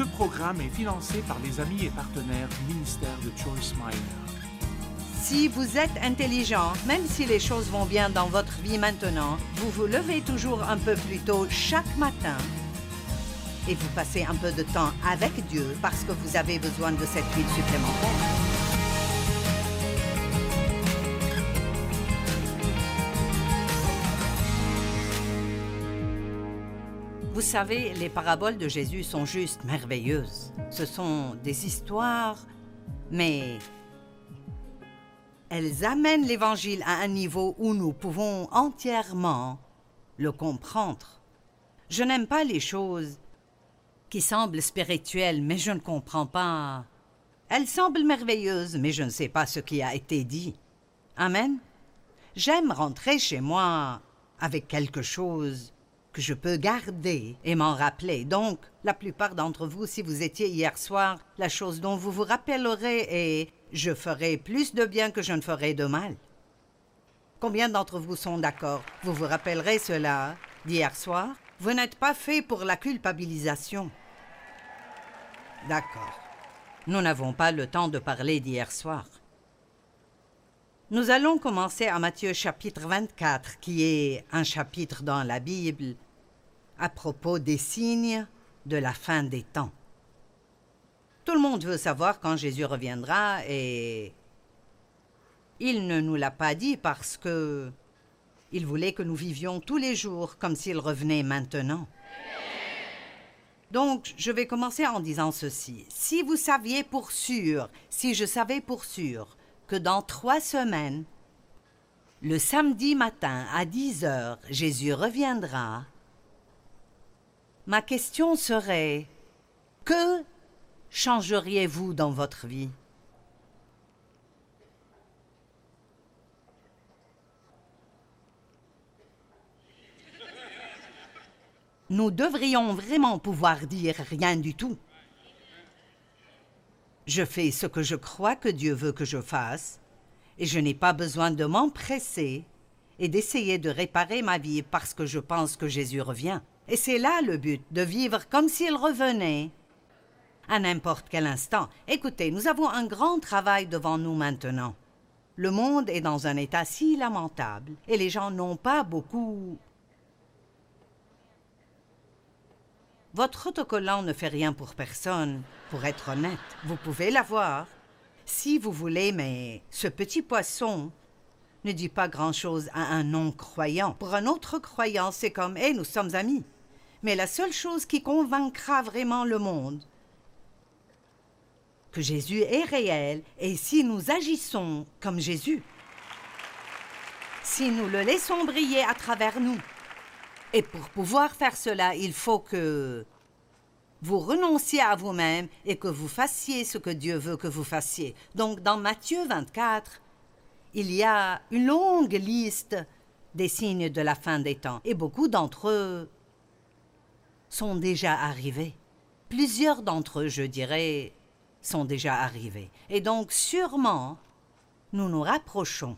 Ce programme est financé par les amis et partenaires du ministère de Joyce Meyer. Si vous êtes intelligent, même si les choses vont bien dans votre vie maintenant, vous vous levez toujours un peu plus tôt chaque matin et vous passez un peu de temps avec Dieu parce que vous avez besoin de cette huile supplémentaire. Vous savez, les paraboles de Jésus sont juste merveilleuses. Ce sont des histoires, mais elles amènent l'Évangile à un niveau où nous pouvons entièrement le comprendre. Je n'aime pas les choses qui semblent spirituelles, mais je ne comprends pas. Elles semblent merveilleuses, mais je ne sais pas ce qui a été dit. Amen. J'aime rentrer chez moi avec quelque chose que je peux garder et m'en rappeler. Donc, la plupart d'entre vous, si vous étiez hier soir, la chose dont vous vous rappellerez est je ferai plus de bien que je ne ferai de mal. Combien d'entre vous sont d'accord? Vous vous rappellerez cela? D'hier soir Vous n'êtes pas fait pour la culpabilisation. D'accord. Nous n'avons pas le temps de parler d'hier soir. Nous allons commencer à Matthieu chapitre 24, qui est un chapitre dans la Bible à propos des signes de la fin des temps. Tout le monde veut savoir quand Jésus reviendra et il ne nous l'a pas dit parce que il voulait que nous vivions tous les jours comme s'il revenait maintenant. Donc, je vais commencer en disant ceci. Si vous saviez pour sûr, si je savais pour sûr, que dans trois semaines, le samedi matin à 10 heures, Jésus reviendra, ma question serait Que changeriez-vous dans votre vie? Nous devrions vraiment pouvoir dire rien du tout. Je fais ce que je crois que Dieu veut que je fasse, et je n'ai pas besoin de m'empresser et d'essayer de réparer ma vie parce que je pense que Jésus revient. Et c'est là le but, de vivre comme s'il revenait. À n'importe quel instant. Écoutez, nous avons un grand travail devant nous maintenant. Le monde est dans un état si lamentable, et les gens n'ont pas beaucoup Votre autocollant ne fait rien pour personne, pour être honnête. Vous pouvez l'avoir. Si vous voulez, mais ce petit poisson ne dit pas grand-chose à un non-croyant. Pour un autre croyant, c'est comme Hé, nous sommes amis. Mais la seule chose qui convaincra vraiment le monde, que Jésus est réel, et si nous agissons comme Jésus, si nous le laissons briller à travers nous, et pour pouvoir faire cela, il faut que vous renonciez à vous-même et que vous fassiez ce que Dieu veut que vous fassiez. Donc dans Matthieu 24, il y a une longue liste des signes de la fin des temps et beaucoup d'entre eux sont déjà arrivés. Plusieurs d'entre eux, je dirais, sont déjà arrivés. Et donc sûrement, nous nous rapprochons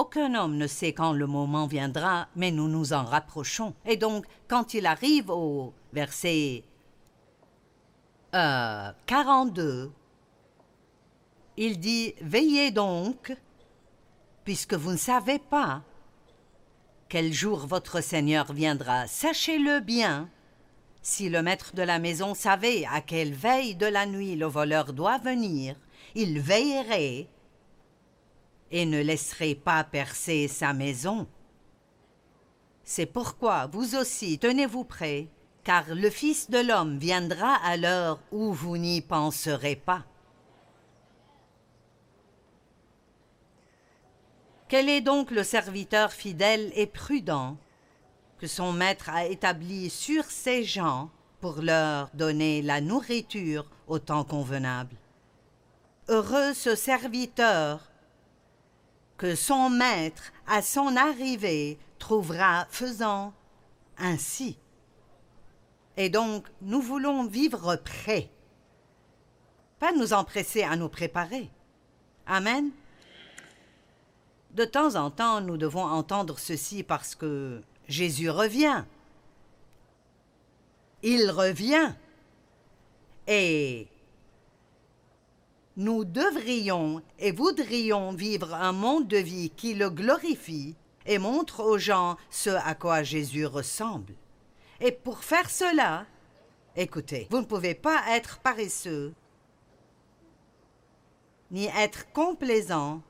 aucun homme ne sait quand le moment viendra, mais nous nous en rapprochons. Et donc, quand il arrive au verset euh, 42, il dit Veillez donc, puisque vous ne savez pas quel jour votre Seigneur viendra. Sachez-le bien. Si le maître de la maison savait à quelle veille de la nuit le voleur doit venir, il veillerait et ne laisserait pas percer sa maison. C'est pourquoi vous aussi tenez-vous prêts, car le Fils de l'homme viendra à l'heure où vous n'y penserez pas. Quel est donc le serviteur fidèle et prudent que son maître a établi sur ses gens pour leur donner la nourriture au temps convenable? Heureux ce serviteur que son maître, à son arrivée, trouvera faisant ainsi. Et donc, nous voulons vivre prêts, pas nous empresser à nous préparer. Amen. De temps en temps, nous devons entendre ceci parce que Jésus revient. Il revient. Et nous devrions et voudrions vivre un monde de vie qui le glorifie et montre aux gens ce à quoi Jésus ressemble. Et pour faire cela, écoutez, vous ne pouvez pas être paresseux, ni être complaisant,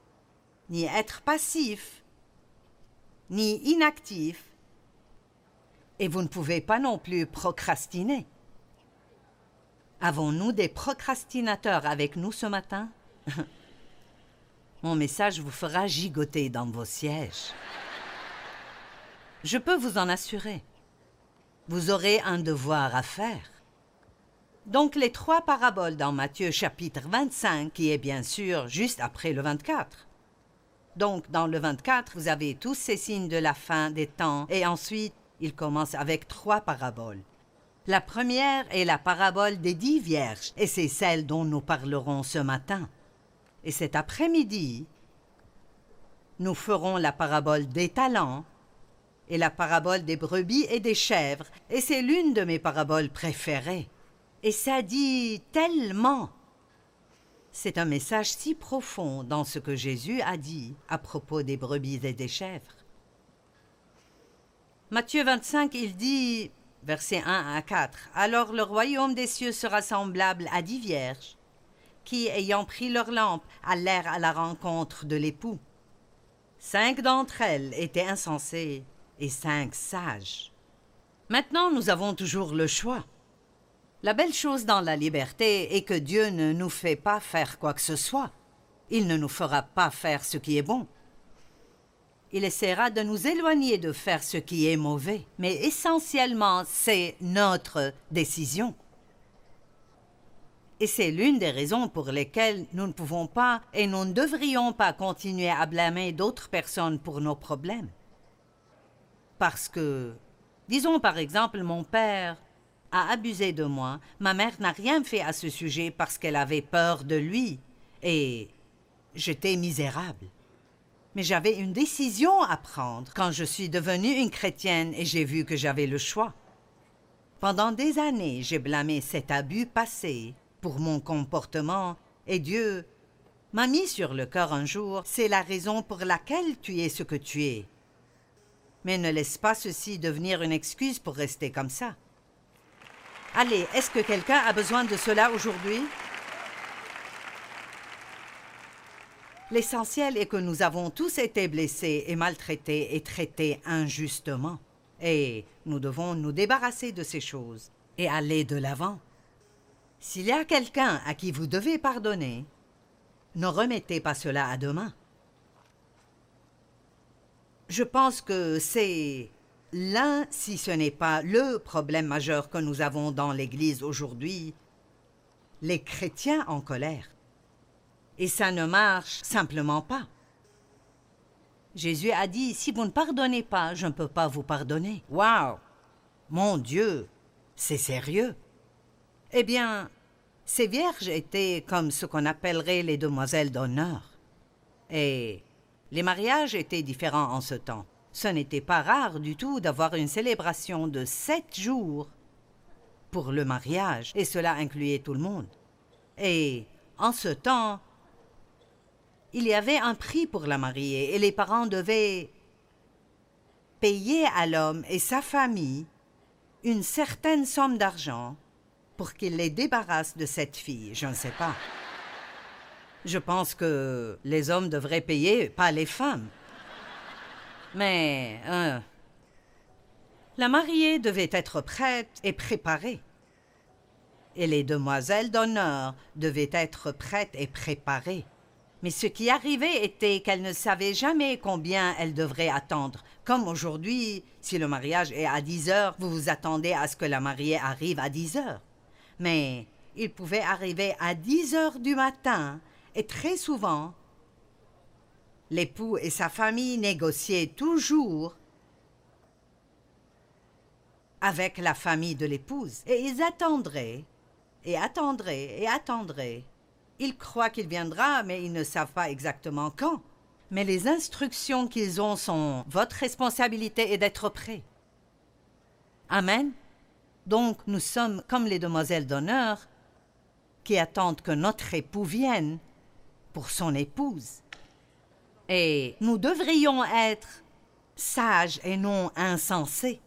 ni être passif, ni inactif, et vous ne pouvez pas non plus procrastiner. Avons-nous des procrastinateurs avec nous ce matin? Mon message vous fera gigoter dans vos sièges. Je peux vous en assurer. Vous aurez un devoir à faire. Donc les trois paraboles dans Matthieu chapitre 25, qui est bien sûr juste après le 24. Donc dans le 24, vous avez tous ces signes de la fin des temps, et ensuite il commence avec trois paraboles. La première est la parabole des dix vierges, et c'est celle dont nous parlerons ce matin. Et cet après-midi, nous ferons la parabole des talents et la parabole des brebis et des chèvres, et c'est l'une de mes paraboles préférées. Et ça dit tellement. C'est un message si profond dans ce que Jésus a dit à propos des brebis et des chèvres. Matthieu 25, il dit versets 1 à 4. Alors le royaume des cieux sera semblable à dix vierges, qui, ayant pris leur lampe, allèrent à la rencontre de l'époux. Cinq d'entre elles étaient insensées et cinq sages. Maintenant, nous avons toujours le choix. La belle chose dans la liberté est que Dieu ne nous fait pas faire quoi que ce soit. Il ne nous fera pas faire ce qui est bon il essaiera de nous éloigner de faire ce qui est mauvais, mais essentiellement c'est notre décision. Et c'est l'une des raisons pour lesquelles nous ne pouvons pas et nous ne devrions pas continuer à blâmer d'autres personnes pour nos problèmes. Parce que, disons par exemple, mon père a abusé de moi, ma mère n'a rien fait à ce sujet parce qu'elle avait peur de lui, et j'étais misérable. Mais j'avais une décision à prendre quand je suis devenue une chrétienne et j'ai vu que j'avais le choix. Pendant des années, j'ai blâmé cet abus passé pour mon comportement et Dieu m'a mis sur le cœur un jour, c'est la raison pour laquelle tu es ce que tu es. Mais ne laisse pas ceci devenir une excuse pour rester comme ça. Allez, est-ce que quelqu'un a besoin de cela aujourd'hui? L'essentiel est que nous avons tous été blessés et maltraités et traités injustement. Et nous devons nous débarrasser de ces choses et aller de l'avant. S'il y a quelqu'un à qui vous devez pardonner, ne remettez pas cela à demain. Je pense que c'est l'un, si ce n'est pas le problème majeur que nous avons dans l'Église aujourd'hui, les chrétiens en colère et ça ne marche simplement pas. Jésus a dit, si vous ne pardonnez pas, je ne peux pas vous pardonner. Waouh Mon Dieu C'est sérieux Eh bien, ces vierges étaient comme ce qu'on appellerait les demoiselles d'honneur. Et les mariages étaient différents en ce temps. Ce n'était pas rare du tout d'avoir une célébration de sept jours pour le mariage, et cela incluait tout le monde. Et en ce temps, il y avait un prix pour la mariée et les parents devaient payer à l'homme et sa famille une certaine somme d'argent pour qu'il les débarrasse de cette fille. Je ne sais pas. Je pense que les hommes devraient payer, pas les femmes. Mais euh, la mariée devait être prête et préparée. Et les demoiselles d'honneur devaient être prêtes et préparées. Mais ce qui arrivait était qu'elle ne savait jamais combien elle devrait attendre. Comme aujourd'hui, si le mariage est à 10 heures, vous vous attendez à ce que la mariée arrive à 10 heures. Mais il pouvait arriver à 10 heures du matin, et très souvent, l'époux et sa famille négociaient toujours avec la famille de l'épouse, et ils attendraient, et attendraient, et attendraient ils croient qu'il viendra, mais ils ne savent pas exactement quand. Mais les instructions qu'ils ont sont votre responsabilité est d'être prêt. Amen. Donc nous sommes comme les demoiselles d'honneur, qui attendent que notre époux vienne pour son épouse. Et nous devrions être sages et non insensés.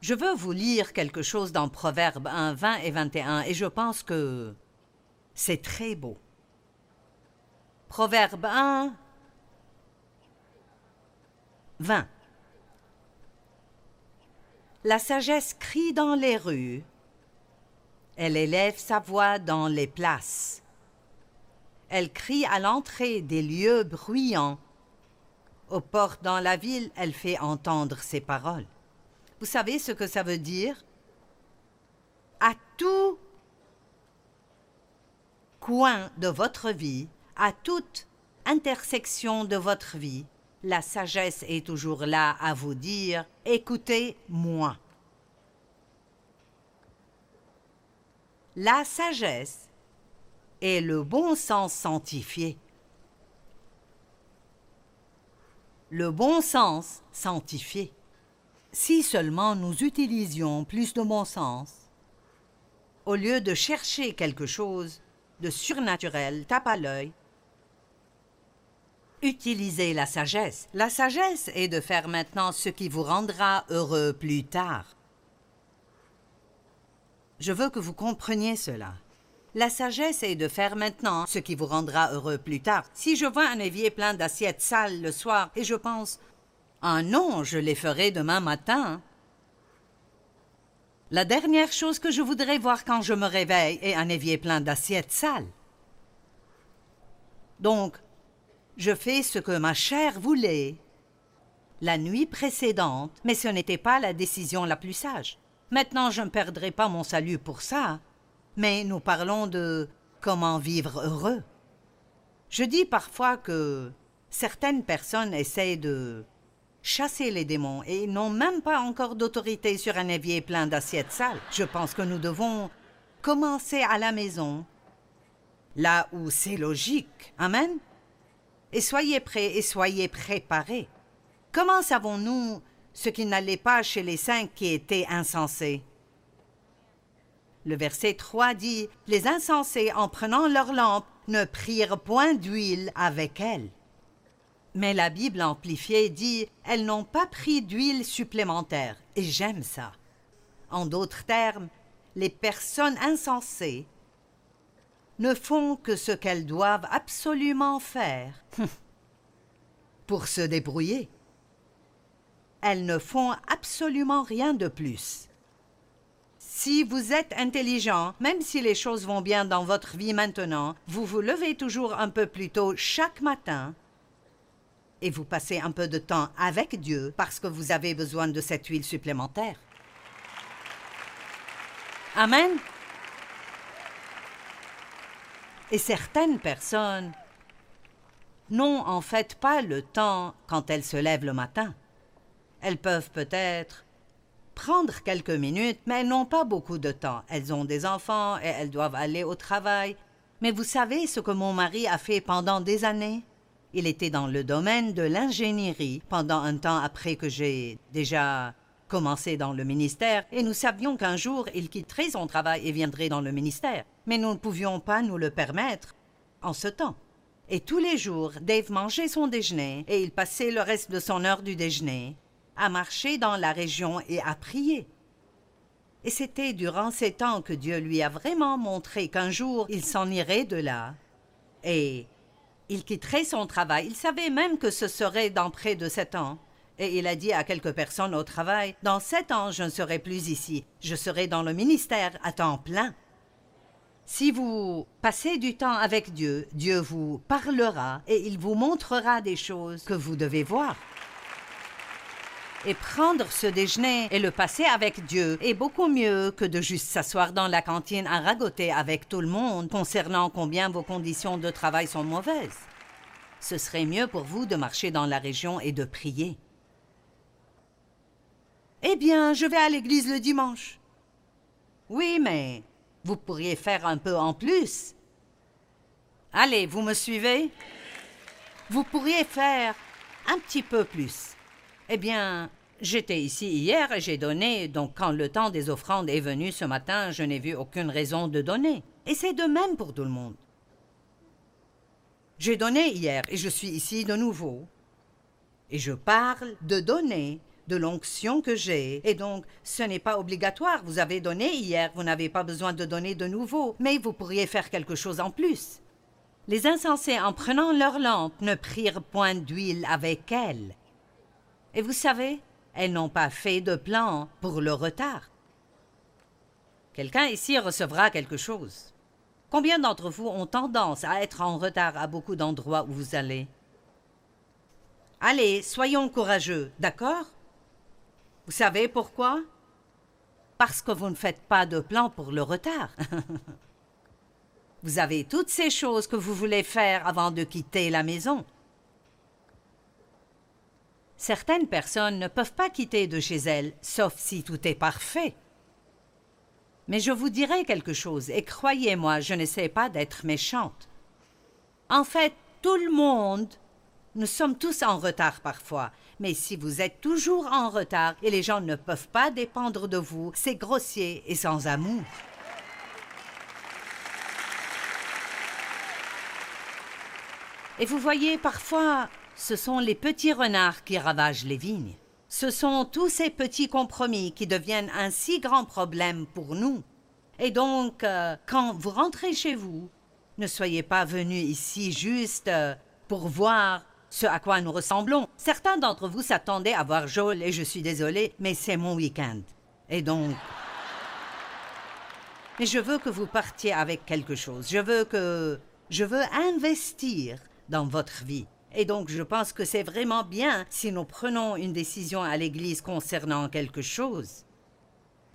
Je veux vous lire quelque chose dans Proverbes 1, 20 et 21, et je pense que c'est très beau. Proverbe 1, 20. La sagesse crie dans les rues, elle élève sa voix dans les places. Elle crie à l'entrée des lieux bruyants. Aux portes dans la ville, elle fait entendre ses paroles. Vous savez ce que ça veut dire? À tout de votre vie, à toute intersection de votre vie, la sagesse est toujours là à vous dire Écoutez-moi. La sagesse est le bon sens sanctifié. Le bon sens sanctifié. Si seulement nous utilisions plus de bon sens, au lieu de chercher quelque chose de surnaturel, tape à l'œil, utilisez la sagesse. La sagesse est de faire maintenant ce qui vous rendra heureux plus tard. Je veux que vous compreniez cela. La sagesse est de faire maintenant ce qui vous rendra heureux plus tard. Si je vois un évier plein d'assiettes sales le soir et je pense Ah non, je les ferai demain matin. La dernière chose que je voudrais voir quand je me réveille est un évier plein d'assiettes sales. Donc, je fais ce que ma chair voulait la nuit précédente, mais ce n'était pas la décision la plus sage. Maintenant, je ne perdrai pas mon salut pour ça, mais nous parlons de comment vivre heureux. Je dis parfois que certaines personnes essaient de chasser les démons et n'ont même pas encore d'autorité sur un évier plein d'assiettes sales. Je pense que nous devons commencer à la maison, là où c'est logique. Amen. Et soyez prêts et soyez préparés. Comment savons-nous ce qui n'allait pas chez les cinq qui étaient insensés? Le verset 3 dit Les insensés, en prenant leur lampe, ne prirent point d'huile avec elle. Mais la Bible amplifiée dit Elles n'ont pas pris d'huile supplémentaire, et j'aime ça. En d'autres termes, les personnes insensées ne font que ce qu'elles doivent absolument faire pour se débrouiller elles ne font absolument rien de plus. Si vous êtes intelligent, même si les choses vont bien dans votre vie maintenant, vous vous levez toujours un peu plus tôt chaque matin et vous passez un peu de temps avec Dieu parce que vous avez besoin de cette huile supplémentaire. Amen. Et certaines personnes n'ont en fait pas le temps quand elles se lèvent le matin. Elles peuvent peut-être prendre quelques minutes, mais elles n'ont pas beaucoup de temps. Elles ont des enfants et elles doivent aller au travail. Mais vous savez ce que mon mari a fait pendant des années? Il était dans le domaine de l'ingénierie pendant un temps après que j'ai déjà commencé dans le ministère, et nous savions qu'un jour il quitterait son travail et viendrait dans le ministère. Mais nous ne pouvions pas nous le permettre en ce temps. Et tous les jours, Dave mangeait son déjeuner et il passait le reste de son heure du déjeuner à marcher dans la région et à prier. Et c'était durant ces temps que Dieu lui a vraiment montré qu'un jour il s'en irait de là. Et il quitterait son travail. Il savait même que ce serait dans près de sept ans. Et il a dit à quelques personnes au travail Dans sept ans, je ne serai plus ici. Je serai dans le ministère à temps plein. Si vous passez du temps avec Dieu, Dieu vous parlera et il vous montrera des choses que vous devez voir. Et prendre ce déjeuner et le passer avec Dieu est beaucoup mieux que de juste s'asseoir dans la cantine à ragoter avec tout le monde concernant combien vos conditions de travail sont mauvaises. Ce serait mieux pour vous de marcher dans la région et de prier. Eh bien, je vais à l'église le dimanche. Oui, mais vous pourriez faire un peu en plus. Allez, vous me suivez? Vous pourriez faire un petit peu plus. Eh bien, j'étais ici hier et j'ai donné, donc quand le temps des offrandes est venu ce matin, je n'ai vu aucune raison de donner. Et c'est de même pour tout le monde. J'ai donné hier et je suis ici de nouveau. Et je parle de donner, de l'onction que j'ai. Et donc, ce n'est pas obligatoire. Vous avez donné hier, vous n'avez pas besoin de donner de nouveau, mais vous pourriez faire quelque chose en plus. Les insensés, en prenant leur lampe, ne prirent point d'huile avec elles. Et vous savez, elles n'ont pas fait de plan pour le retard. Quelqu'un ici recevra quelque chose. Combien d'entre vous ont tendance à être en retard à beaucoup d'endroits où vous allez? Allez, soyons courageux, d'accord? Vous savez pourquoi? Parce que vous ne faites pas de plan pour le retard. vous avez toutes ces choses que vous voulez faire avant de quitter la maison. Certaines personnes ne peuvent pas quitter de chez elles, sauf si tout est parfait. Mais je vous dirai quelque chose, et croyez-moi, je n'essaie pas d'être méchante. En fait, tout le monde, nous sommes tous en retard parfois, mais si vous êtes toujours en retard et les gens ne peuvent pas dépendre de vous, c'est grossier et sans amour. Et vous voyez, parfois, ce sont les petits renards qui ravagent les vignes. Ce sont tous ces petits compromis qui deviennent un si grand problème pour nous. Et donc, euh, quand vous rentrez chez vous, ne soyez pas venus ici juste euh, pour voir ce à quoi nous ressemblons. Certains d'entre vous s'attendaient à voir Joel et je suis désolée, mais c'est mon week-end. Et donc... Mais je veux que vous partiez avec quelque chose. Je veux que... Je veux investir dans votre vie. Et donc je pense que c'est vraiment bien si nous prenons une décision à l'Église concernant quelque chose.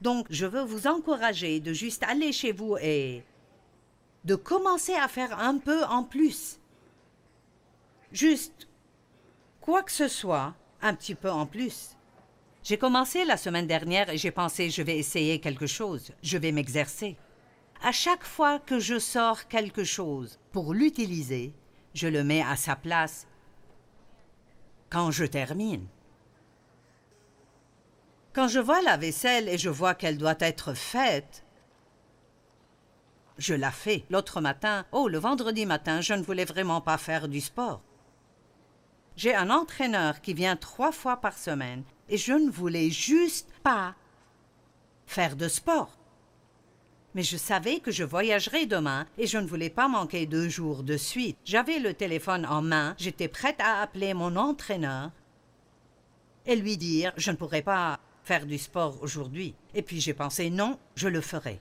Donc je veux vous encourager de juste aller chez vous et de commencer à faire un peu en plus. Juste quoi que ce soit, un petit peu en plus. J'ai commencé la semaine dernière et j'ai pensé je vais essayer quelque chose, je vais m'exercer. À chaque fois que je sors quelque chose pour l'utiliser, je le mets à sa place quand je termine. Quand je vois la vaisselle et je vois qu'elle doit être faite, je la fais. L'autre matin, oh, le vendredi matin, je ne voulais vraiment pas faire du sport. J'ai un entraîneur qui vient trois fois par semaine et je ne voulais juste pas faire de sport mais je savais que je voyagerais demain et je ne voulais pas manquer deux jours de suite. J'avais le téléphone en main, j'étais prête à appeler mon entraîneur et lui dire je ne pourrai pas faire du sport aujourd'hui. Et puis j'ai pensé non, je le ferai.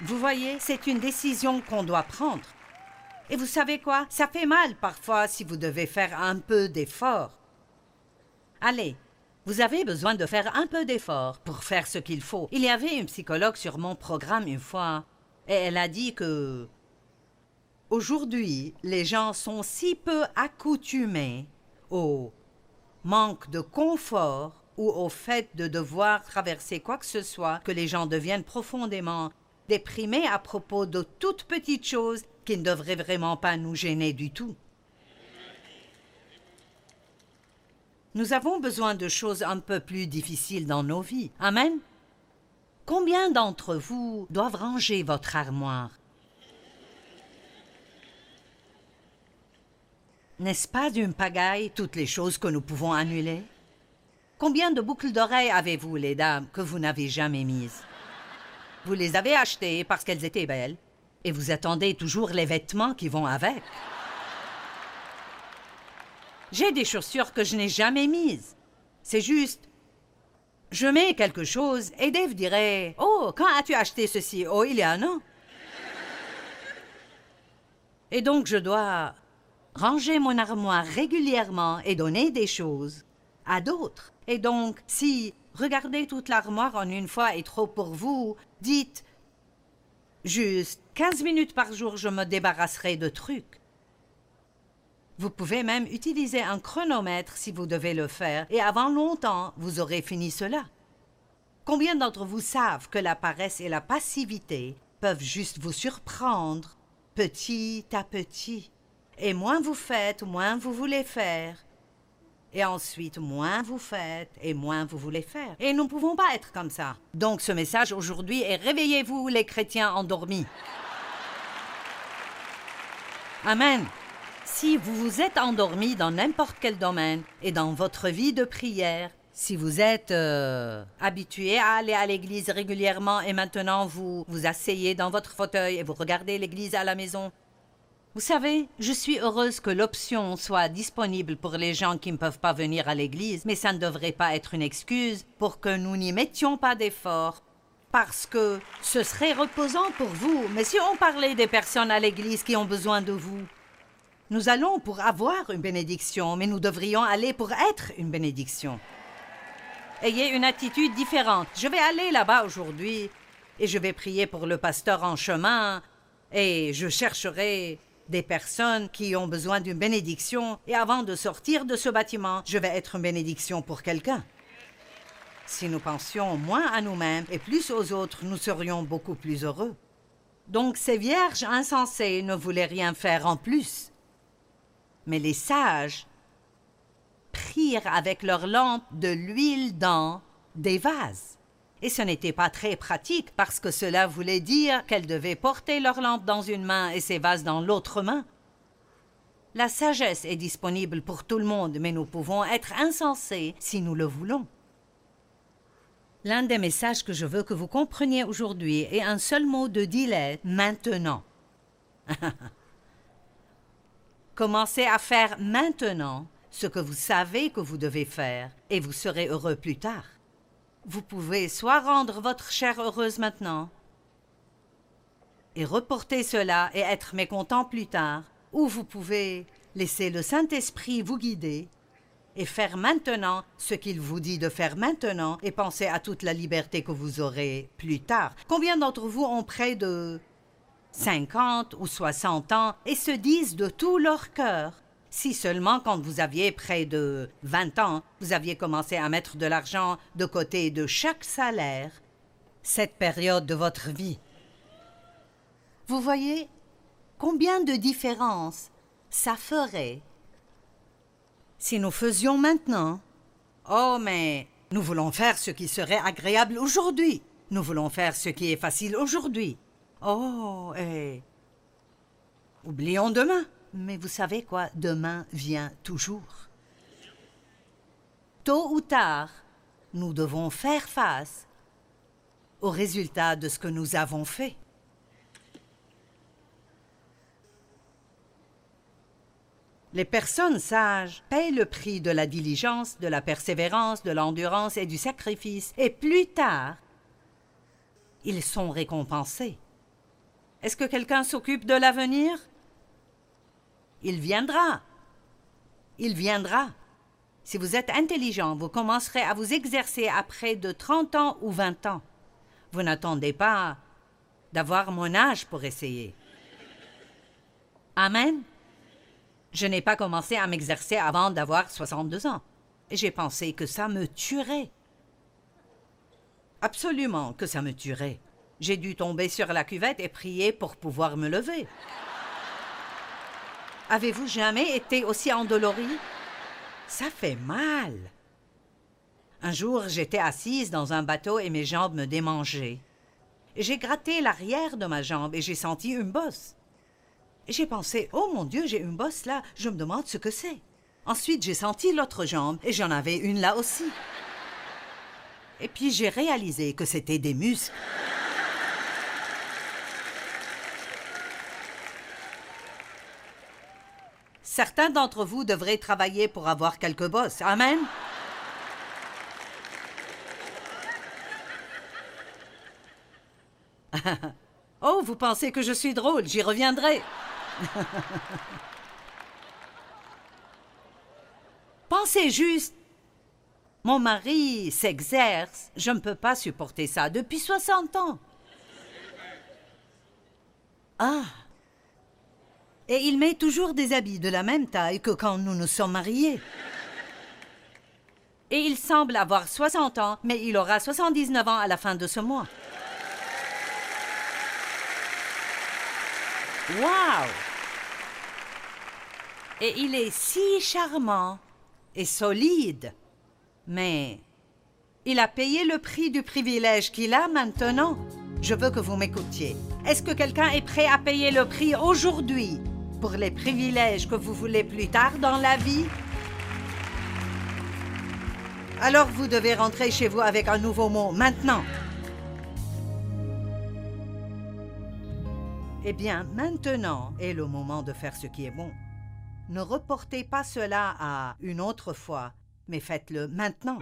Vous voyez, c'est une décision qu'on doit prendre. Et vous savez quoi? Ça fait mal parfois si vous devez faire un peu d'effort. Allez, vous avez besoin de faire un peu d'effort pour faire ce qu'il faut. Il y avait une psychologue sur mon programme une fois, et elle a dit que aujourd'hui, les gens sont si peu accoutumés au manque de confort ou au fait de devoir traverser quoi que ce soit que les gens deviennent profondément déprimés à propos de toutes petites choses qui ne devraient vraiment pas nous gêner du tout. Nous avons besoin de choses un peu plus difficiles dans nos vies. Amen. Combien d'entre vous doivent ranger votre armoire? N'est-ce pas d'une pagaille toutes les choses que nous pouvons annuler? Combien de boucles d'oreilles avez-vous, les dames, que vous n'avez jamais mises? Vous les avez achetées parce qu'elles étaient belles, et vous attendez toujours les vêtements qui vont avec. J'ai des chaussures que je n'ai jamais mises. C'est juste. Je mets quelque chose et Dave dirait Oh, quand as-tu acheté ceci? Oh, il y a un an. Et donc je dois ranger mon armoire régulièrement et donner des choses à d'autres. Et donc, si regarder toute l'armoire en une fois est trop pour vous, dites juste 15 minutes par jour, je me débarrasserai de trucs. Vous pouvez même utiliser un chronomètre si vous devez le faire, et avant longtemps, vous aurez fini cela. Combien d'entre vous savent que la paresse et la passivité peuvent juste vous surprendre petit à petit, et moins vous faites, moins vous voulez faire, Et ensuite, moins vous faites et moins vous voulez faire. Et nous ne pouvons pas être comme ça. Donc ce message aujourd'hui est réveillez-vous les chrétiens endormis. Amen. Si vous vous êtes endormi dans n'importe quel domaine et dans votre vie de prière, si vous êtes euh, habitué à aller à l'église régulièrement et maintenant vous vous asseyez dans votre fauteuil et vous regardez l'église à la maison, vous savez, je suis heureuse que l'option soit disponible pour les gens qui ne peuvent pas venir à l'église, mais ça ne devrait pas être une excuse pour que nous n'y mettions pas d'efforts. Parce que ce serait reposant pour vous, mais si on parlait des personnes à l'église qui ont besoin de vous, nous allons pour avoir une bénédiction, mais nous devrions aller pour être une bénédiction. Ayez une attitude différente. Je vais aller là-bas aujourd'hui et je vais prier pour le pasteur en chemin et je chercherai des personnes qui ont besoin d'une bénédiction et avant de sortir de ce bâtiment, je vais être une bénédiction pour quelqu'un. Si nous pensions moins à nous-mêmes et plus aux autres, nous serions beaucoup plus heureux. Donc ces vierges insensées ne voulaient rien faire en plus. Mais les sages prirent avec leurs lampes de l'huile dans des vases. Et ce n'était pas très pratique parce que cela voulait dire qu'elles devaient porter leurs lampes dans une main et ces vases dans l'autre main. La sagesse est disponible pour tout le monde, mais nous pouvons être insensés si nous le voulons. L'un des messages que je veux que vous compreniez aujourd'hui est un seul mot de délai maintenant. Commencez à faire maintenant ce que vous savez que vous devez faire et vous serez heureux plus tard. Vous pouvez soit rendre votre chair heureuse maintenant et reporter cela et être mécontent plus tard, ou vous pouvez laisser le Saint-Esprit vous guider et faire maintenant ce qu'il vous dit de faire maintenant et penser à toute la liberté que vous aurez plus tard. Combien d'entre vous ont près de 50 ou 60 ans et se disent de tout leur cœur si seulement quand vous aviez près de 20 ans, vous aviez commencé à mettre de l'argent de côté de chaque salaire, cette période de votre vie. Vous voyez combien de différence ça ferait si nous faisions maintenant. Oh, mais nous voulons faire ce qui serait agréable aujourd'hui. Nous voulons faire ce qui est facile aujourd'hui. Oh, et... Oublions demain. Mais vous savez quoi, demain vient toujours. Tôt ou tard, nous devons faire face au résultat de ce que nous avons fait. Les personnes sages paient le prix de la diligence, de la persévérance, de l'endurance et du sacrifice, et plus tard, ils sont récompensés. Est-ce que quelqu'un s'occupe de l'avenir? Il viendra. Il viendra. Si vous êtes intelligent, vous commencerez à vous exercer après de 30 ans ou 20 ans. Vous n'attendez pas d'avoir mon âge pour essayer. Amen. Je n'ai pas commencé à m'exercer avant d'avoir 62 ans. J'ai pensé que ça me tuerait. Absolument que ça me tuerait. J'ai dû tomber sur la cuvette et prier pour pouvoir me lever. Avez-vous jamais été aussi endolori? Ça fait mal. Un jour, j'étais assise dans un bateau et mes jambes me démangeaient. J'ai gratté l'arrière de ma jambe et j'ai senti une bosse. J'ai pensé, oh mon Dieu, j'ai une bosse là, je me demande ce que c'est. Ensuite, j'ai senti l'autre jambe et j'en avais une là aussi. Et puis j'ai réalisé que c'était des muscles. Certains d'entre vous devraient travailler pour avoir quelques bosses. Amen. oh, vous pensez que je suis drôle, j'y reviendrai. Pensez juste. Mon mari s'exerce, je ne peux pas supporter ça depuis 60 ans. Ah. Et il met toujours des habits de la même taille que quand nous nous sommes mariés. Et il semble avoir 60 ans, mais il aura 79 ans à la fin de ce mois. Wow! Et il est si charmant. et solide. Mais il a payé le prix du privilège qu'il a maintenant. Je veux que vous m'écoutiez. Est-ce que quelqu'un est prêt à payer le prix aujourd'hui? Pour les privilèges que vous voulez plus tard dans la vie Alors vous devez rentrer chez vous avec un nouveau mot maintenant. Eh bien, maintenant est le moment de faire ce qui est bon. Ne reportez pas cela à une autre fois, mais faites-le maintenant.